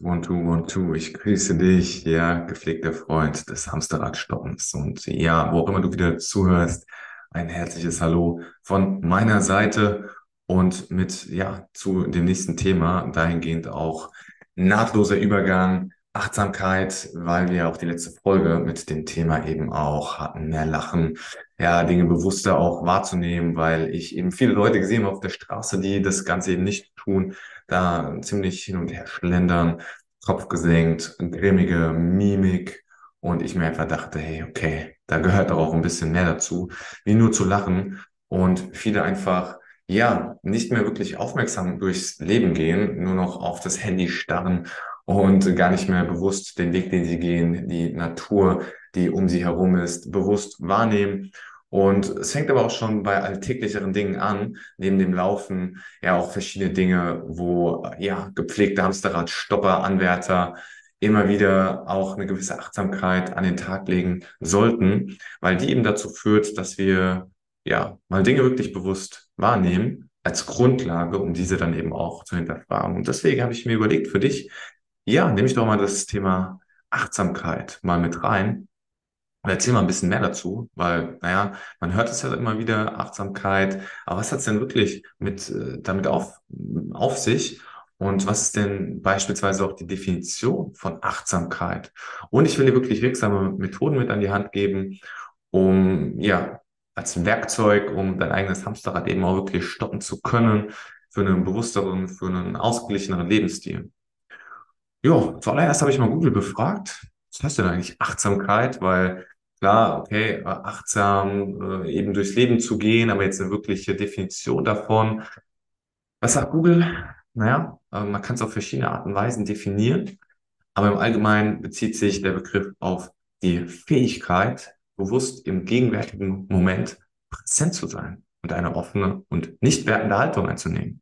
One, two, one, two. Ich grüße dich, ja, gepflegter Freund des Hamsterradstoppens. Und ja, wo auch immer du wieder zuhörst, ein herzliches Hallo von meiner Seite und mit, ja, zu dem nächsten Thema, dahingehend auch nahtloser Übergang, Achtsamkeit, weil wir auch die letzte Folge mit dem Thema eben auch hatten, mehr Lachen, ja, Dinge bewusster auch wahrzunehmen, weil ich eben viele Leute gesehen habe auf der Straße, die das Ganze eben nicht tun da ziemlich hin und her schlendern, Kopf gesenkt, grimmige Mimik. Und ich mir einfach dachte, hey, okay, da gehört doch auch ein bisschen mehr dazu, wie nur zu lachen. Und viele einfach, ja, nicht mehr wirklich aufmerksam durchs Leben gehen, nur noch auf das Handy starren und gar nicht mehr bewusst den Weg, den sie gehen, die Natur, die um sie herum ist, bewusst wahrnehmen und es fängt aber auch schon bei alltäglicheren Dingen an, neben dem Laufen ja auch verschiedene Dinge, wo ja gepflegte Hamsterrad, Stopper, Anwärter immer wieder auch eine gewisse Achtsamkeit an den Tag legen sollten, weil die eben dazu führt, dass wir ja mal Dinge wirklich bewusst wahrnehmen als Grundlage, um diese dann eben auch zu hinterfragen. Und deswegen habe ich mir überlegt für dich, ja, nehme ich doch mal das Thema Achtsamkeit mal mit rein erzähl mal ein bisschen mehr dazu, weil, naja, man hört es ja immer wieder, Achtsamkeit, aber was hat es denn wirklich mit, äh, damit auf, auf sich? Und was ist denn beispielsweise auch die Definition von Achtsamkeit? Und ich will dir wirklich wirksame Methoden mit an die Hand geben, um, ja, als Werkzeug, um dein eigenes Hamsterrad eben auch wirklich stoppen zu können, für einen bewussteren, für einen ausgeglicheneren Lebensstil. Jo, zuallererst habe ich mal Google befragt. Was heißt denn eigentlich Achtsamkeit? Weil klar, okay, achtsam äh, eben durchs Leben zu gehen, aber jetzt eine wirkliche Definition davon. Was sagt Google? Naja, äh, man kann es auf verschiedene Arten und Weisen definieren, aber im Allgemeinen bezieht sich der Begriff auf die Fähigkeit, bewusst im gegenwärtigen Moment präsent zu sein und eine offene und nicht wertende Haltung einzunehmen.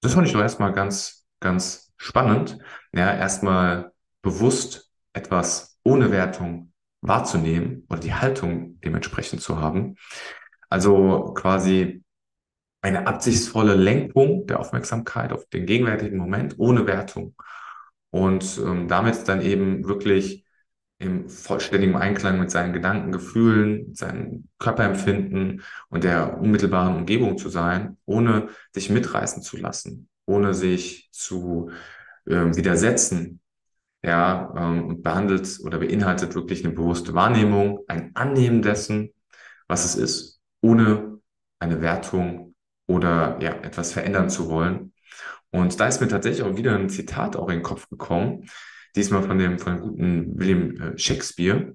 Das fand ich doch erstmal ganz, ganz spannend. Ja, erstmal bewusst etwas ohne Wertung wahrzunehmen oder die Haltung dementsprechend zu haben. Also quasi eine absichtsvolle Lenkung der Aufmerksamkeit auf den gegenwärtigen Moment ohne Wertung und ähm, damit dann eben wirklich im vollständigen Einklang mit seinen Gedanken, Gefühlen, mit seinem Körperempfinden und der unmittelbaren Umgebung zu sein, ohne sich mitreißen zu lassen, ohne sich zu äh, widersetzen, ja, ähm, und behandelt oder beinhaltet wirklich eine bewusste Wahrnehmung, ein Annehmen dessen, was es ist, ohne eine Wertung oder ja, etwas verändern zu wollen. Und da ist mir tatsächlich auch wieder ein Zitat auch in den Kopf gekommen, diesmal von dem, von dem guten William äh, Shakespeare.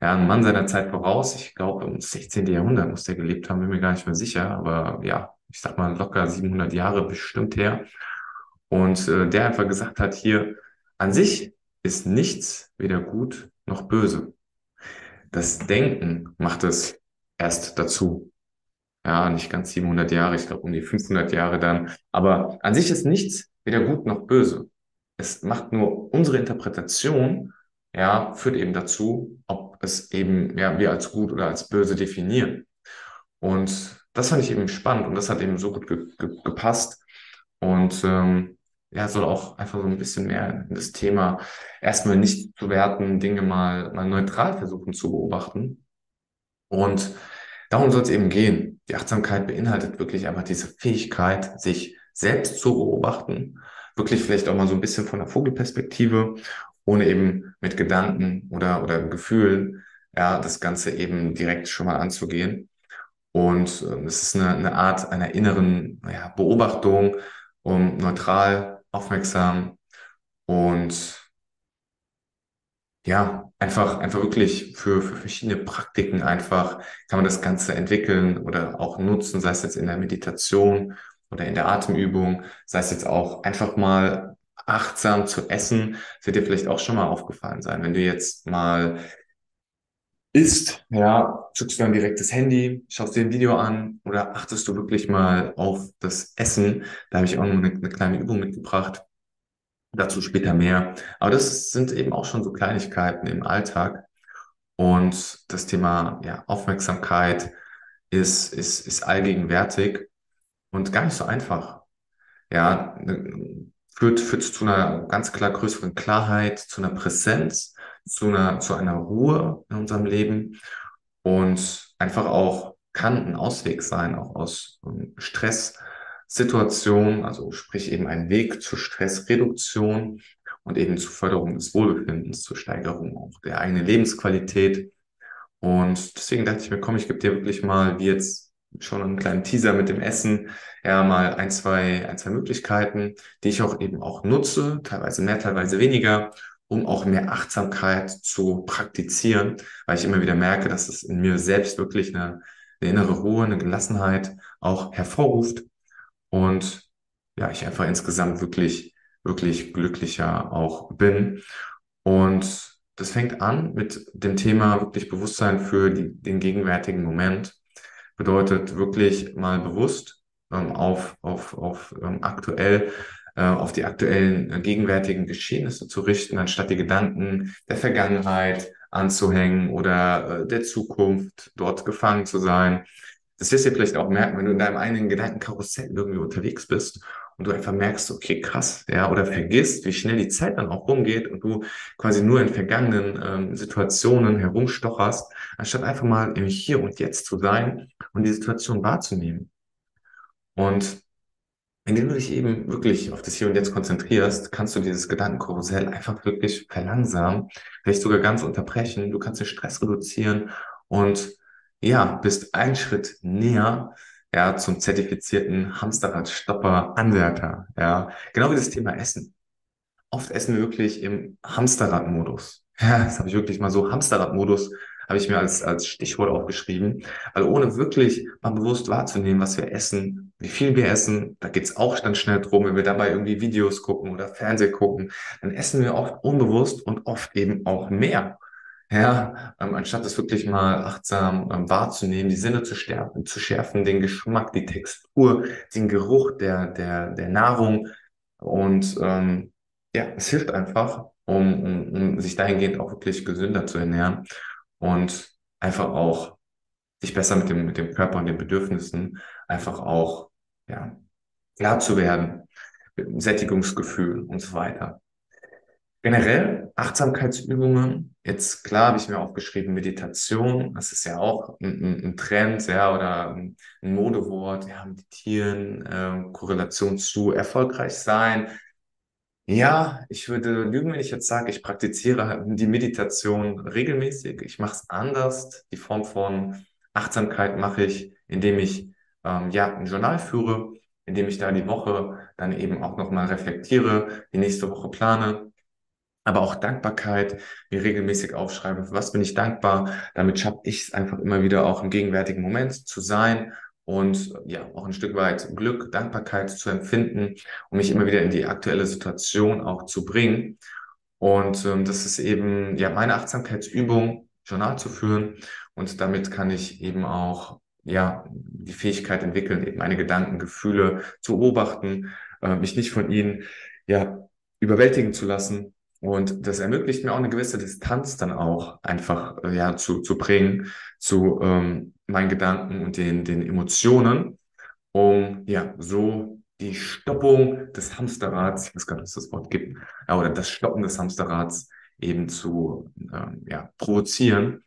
Ja, ein Mann seiner Zeit voraus. Ich glaube, im 16. Jahrhundert muss der gelebt haben, bin mir gar nicht mehr sicher. Aber ja, ich sag mal locker 700 Jahre bestimmt her. Und äh, der einfach gesagt hat hier, an sich ist nichts weder gut noch böse. Das Denken macht es erst dazu. Ja, nicht ganz 700 Jahre, ich glaube um die 500 Jahre dann. Aber an sich ist nichts weder gut noch böse. Es macht nur unsere Interpretation, ja, führt eben dazu, ob es eben, ja, wir als gut oder als böse definieren. Und das fand ich eben spannend und das hat eben so gut ge ge gepasst. Und ähm, ja, soll auch einfach so ein bisschen mehr in das Thema erstmal nicht zu werten, Dinge mal, mal neutral versuchen zu beobachten. Und darum soll es eben gehen. Die Achtsamkeit beinhaltet wirklich einfach diese Fähigkeit, sich selbst zu beobachten, wirklich vielleicht auch mal so ein bisschen von der Vogelperspektive, ohne eben mit Gedanken oder, oder Gefühlen, ja, das Ganze eben direkt schon mal anzugehen. Und äh, es ist eine, eine Art einer inneren ja, Beobachtung, um neutral aufmerksam und ja, einfach, einfach wirklich für, für verschiedene Praktiken einfach kann man das Ganze entwickeln oder auch nutzen, sei es jetzt in der Meditation oder in der Atemübung, sei es jetzt auch einfach mal achtsam zu essen. Das wird dir vielleicht auch schon mal aufgefallen sein. Wenn du jetzt mal isst, ja, zückst du dann direkt das Handy, schaust dir ein Video an oder achtest du wirklich mal auf das Essen? Da habe ich auch noch eine, eine kleine Übung mitgebracht. Dazu später mehr. Aber das sind eben auch schon so Kleinigkeiten im Alltag. Und das Thema ja, Aufmerksamkeit ist, ist, ist allgegenwärtig und gar nicht so einfach. Ja, ne, führt, führt zu einer ganz klar größeren Klarheit, zu einer Präsenz, zu einer, zu einer Ruhe in unserem Leben und einfach auch kann ein Ausweg sein, auch aus ähm, Stresssituationen, also sprich eben ein Weg zur Stressreduktion und eben zur Förderung des Wohlbefindens, zur Steigerung auch der eigenen Lebensqualität. Und deswegen dachte ich mir, komm, ich gebe dir wirklich mal, wie jetzt schon einen kleinen Teaser mit dem Essen, ja, mal ein, zwei, ein, zwei Möglichkeiten, die ich auch eben auch nutze, teilweise mehr, teilweise weniger, um auch mehr Achtsamkeit zu praktizieren, weil ich immer wieder merke, dass es in mir selbst wirklich eine, eine innere Ruhe, eine Gelassenheit auch hervorruft und ja, ich einfach insgesamt wirklich, wirklich glücklicher auch bin. Und das fängt an mit dem Thema wirklich Bewusstsein für die, den gegenwärtigen Moment. Bedeutet wirklich mal bewusst ähm, auf, auf, auf ähm, aktuell äh, auf die aktuellen äh, gegenwärtigen Geschehnisse zu richten, anstatt die Gedanken der Vergangenheit anzuhängen oder äh, der Zukunft dort gefangen zu sein. Das wirst du vielleicht auch merken, wenn du in deinem eigenen Gedankenkarussell irgendwie unterwegs bist und du einfach merkst, okay, krass, ja, oder vergisst, wie schnell die Zeit dann auch rumgeht und du quasi nur in vergangenen ähm, Situationen herumstocherst, anstatt einfach mal im Hier und Jetzt zu sein und die Situation wahrzunehmen. Und indem du dich eben wirklich auf das Hier und Jetzt konzentrierst, kannst du dieses Gedankenkarussell einfach wirklich verlangsamen, vielleicht sogar ganz unterbrechen. Du kannst den Stress reduzieren und ja, bist einen Schritt näher ja, zum zertifizierten Hamsterrad-Stopper-Anwärter. Ja, genau wie das Thema Essen. Oft essen wir wirklich im Hamsterrad-Modus. Ja, das habe ich wirklich mal so Hamsterrad-Modus habe ich mir als, als Stichwort aufgeschrieben. Also ohne wirklich mal bewusst wahrzunehmen, was wir essen, wie viel wir essen, da geht's auch dann schnell drum, wenn wir dabei irgendwie Videos gucken oder Fernseh gucken, dann essen wir oft unbewusst und oft eben auch mehr. Ja, ähm, anstatt es wirklich mal achtsam ähm, wahrzunehmen, die Sinne zu, stärken, zu schärfen, den Geschmack, die Textur, den Geruch der, der, der Nahrung. Und ähm, ja, es hilft einfach, um, um, um sich dahingehend auch wirklich gesünder zu ernähren und einfach auch sich besser mit dem, mit dem Körper und den Bedürfnissen einfach auch ja, klar zu werden, mit dem Sättigungsgefühl und so weiter. Generell Achtsamkeitsübungen, jetzt klar habe ich mir aufgeschrieben, Meditation, das ist ja auch ein, ein, Trend, ja, oder ein, ein Modewort, ja, meditieren, äh, Korrelation zu erfolgreich sein, ja, ich würde lügen, wenn ich jetzt sage, ich praktiziere die Meditation regelmäßig. Ich mache es anders. Die Form von Achtsamkeit mache ich, indem ich ähm, ja ein Journal führe, indem ich da die Woche dann eben auch nochmal reflektiere, die nächste Woche plane. Aber auch Dankbarkeit, mir regelmäßig aufschreibe, für was bin ich dankbar. Damit schaffe ich es einfach immer wieder auch im gegenwärtigen Moment zu sein und ja, auch ein Stück weit Glück, Dankbarkeit zu empfinden, um mich immer wieder in die aktuelle Situation auch zu bringen. Und ähm, das ist eben ja meine Achtsamkeitsübung, Journal zu führen. Und damit kann ich eben auch ja die Fähigkeit entwickeln, eben meine Gedanken, Gefühle zu beobachten, äh, mich nicht von ihnen ja überwältigen zu lassen. Und das ermöglicht mir auch eine gewisse Distanz dann auch einfach äh, ja zu, zu bringen zu ähm, meinen Gedanken und den, den Emotionen, um ja so die Stoppung des Hamsterrads, ich weiß gar nicht, ob es das Wort gibt, ja, oder das Stoppen des Hamsterrads eben zu ähm, ja, provozieren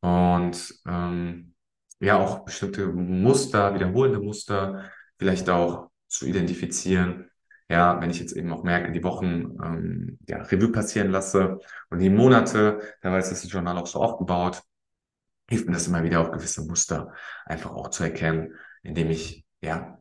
und ähm, ja auch bestimmte Muster, wiederholende Muster vielleicht auch zu identifizieren. Ja, wenn ich jetzt eben auch merke, die Wochen ähm, ja, Revue passieren lasse und die Monate, da ist das Journal auch so aufgebaut, hilft mir das immer wieder auch gewisse Muster einfach auch zu erkennen, indem ich, ja,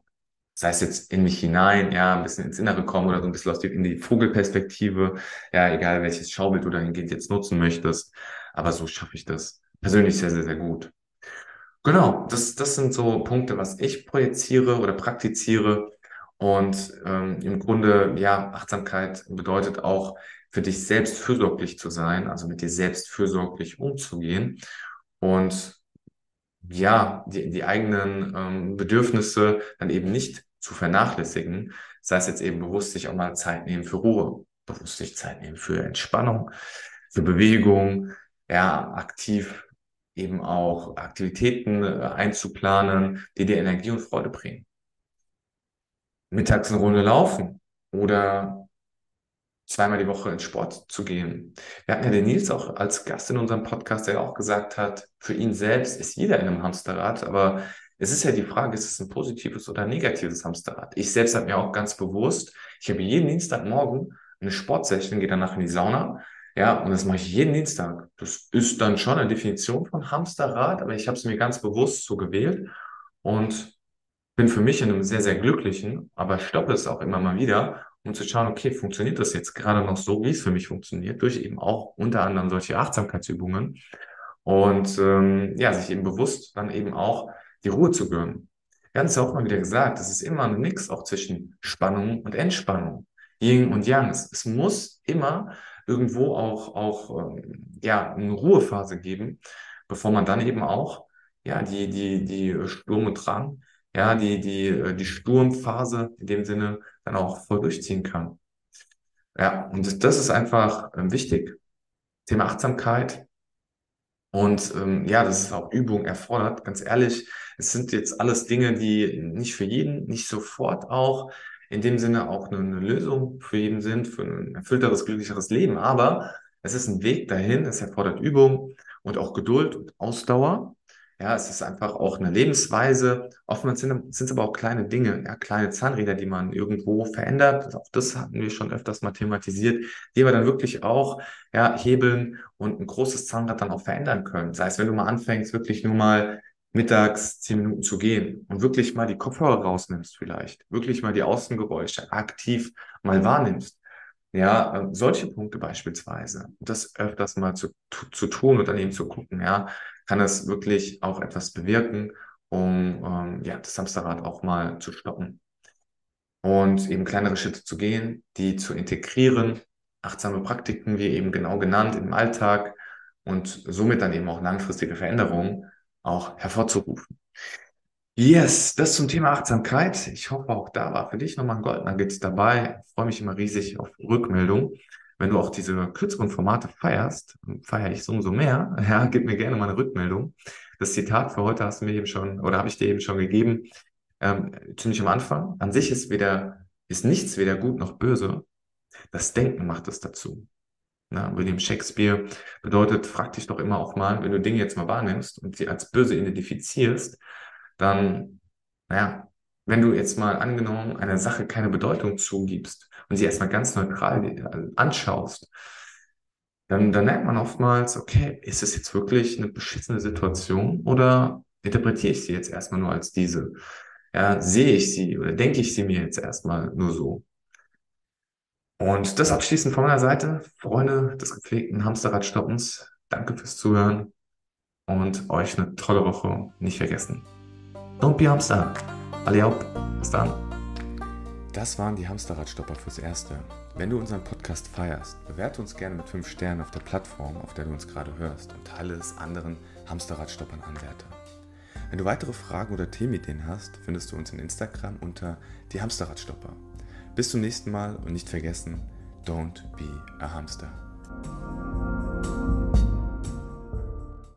sei es jetzt in mich hinein, ja, ein bisschen ins Innere komme oder so ein bisschen aus die, in die Vogelperspektive, ja, egal welches Schaubild du dahingehend jetzt nutzen möchtest, aber so schaffe ich das persönlich sehr, sehr, sehr gut. Genau, das, das sind so Punkte, was ich projiziere oder praktiziere. Und ähm, im Grunde, ja, Achtsamkeit bedeutet auch, für dich selbst fürsorglich zu sein, also mit dir selbst fürsorglich umzugehen und ja, die, die eigenen ähm, Bedürfnisse dann eben nicht zu vernachlässigen. Das heißt jetzt eben bewusst sich auch mal Zeit nehmen für Ruhe, bewusst sich Zeit nehmen für Entspannung, für Bewegung, ja, aktiv eben auch Aktivitäten äh, einzuplanen, die dir Energie und Freude bringen. Mittags eine Runde laufen oder zweimal die Woche ins Sport zu gehen. Wir hatten ja den Nils auch als Gast in unserem Podcast, der auch gesagt hat, für ihn selbst ist jeder in einem Hamsterrad, aber es ist ja die Frage, ist es ein positives oder negatives Hamsterrad? Ich selbst habe mir auch ganz bewusst, ich habe jeden Dienstagmorgen eine Sportsession, gehe danach in die Sauna, ja, und das mache ich jeden Dienstag. Das ist dann schon eine Definition von Hamsterrad, aber ich habe es mir ganz bewusst so gewählt und bin für mich in einem sehr, sehr glücklichen, aber stoppe es auch immer mal wieder, um zu schauen, okay, funktioniert das jetzt gerade noch so, wie es für mich funktioniert, durch eben auch unter anderem solche Achtsamkeitsübungen und ähm, ja, sich eben bewusst dann eben auch die Ruhe zu gönnen. Wir haben es ja auch mal wieder gesagt, es ist immer ein Mix auch zwischen Spannung und Entspannung, Yin und Yang. Es, es muss immer irgendwo auch, auch ähm, ja, eine Ruhephase geben, bevor man dann eben auch ja, die, die, die Sturm und Drang, ja, die, die, äh, die Sturmphase in dem Sinne dann auch voll durchziehen kann. Ja, und das ist einfach ähm, wichtig. Thema Achtsamkeit. Und ähm, ja, das ist auch Übung erfordert. Ganz ehrlich, es sind jetzt alles Dinge, die nicht für jeden, nicht sofort auch in dem Sinne auch eine, eine Lösung für jeden sind, für ein erfüllteres, glücklicheres Leben. Aber es ist ein Weg dahin, es erfordert Übung und auch Geduld und Ausdauer. Ja, es ist einfach auch eine Lebensweise. Oftmals sind, es aber auch kleine Dinge, ja, kleine Zahnräder, die man irgendwo verändert. Auch das hatten wir schon öfters mal thematisiert, die wir dann wirklich auch ja, hebeln und ein großes Zahnrad dann auch verändern können. Sei es, wenn du mal anfängst, wirklich nur mal mittags zehn Minuten zu gehen und wirklich mal die Kopfhörer rausnimmst vielleicht, wirklich mal die Außengeräusche aktiv mal wahrnimmst. Ja, äh, solche Punkte beispielsweise, das öfters mal zu, zu tun und dann eben zu gucken, ja, kann es wirklich auch etwas bewirken, um ähm, ja, das Hamsterrad auch mal zu stoppen. Und eben kleinere Schritte zu gehen, die zu integrieren, achtsame Praktiken, wie eben genau genannt, im Alltag und somit dann eben auch langfristige Veränderungen auch hervorzurufen. Yes, das zum Thema Achtsamkeit. Ich hoffe, auch da war für dich nochmal ein Goldnugget dabei. Ich freue mich immer riesig auf Rückmeldung. Wenn du auch diese kürzeren Formate feierst, feiere ich so umso mehr. Ja, gib mir gerne mal eine Rückmeldung. Das Zitat für heute hast du mir eben schon, oder habe ich dir eben schon gegeben, ähm, ziemlich am Anfang. An sich ist weder, ist nichts weder gut noch böse. Das Denken macht es dazu. Na, William Shakespeare bedeutet, frag dich doch immer auch mal, wenn du Dinge jetzt mal wahrnimmst und sie als böse identifizierst, dann, naja, wenn du jetzt mal angenommen einer Sache keine Bedeutung zugibst und sie erstmal ganz neutral äh, anschaust, dann, dann merkt man oftmals, okay, ist es jetzt wirklich eine beschissene Situation oder interpretiere ich sie jetzt erstmal nur als diese? Ja, sehe ich sie oder denke ich sie mir jetzt erstmal nur so? Und das abschließend von meiner Seite, Freunde des gepflegten Hamsterradstoppens, danke fürs Zuhören und euch eine tolle Woche nicht vergessen. Don't be Hamster. Alle. Bis dann. Das waren die Hamsterradstopper fürs Erste. Wenn du unseren Podcast feierst, bewerte uns gerne mit 5 Sternen auf der Plattform, auf der du uns gerade hörst und teile es anderen Hamsterradstoppern Anwärter. Wenn du weitere Fragen oder Themenideen hast, findest du uns in Instagram unter die Hamsterradstopper. Bis zum nächsten Mal und nicht vergessen, don't be a hamster.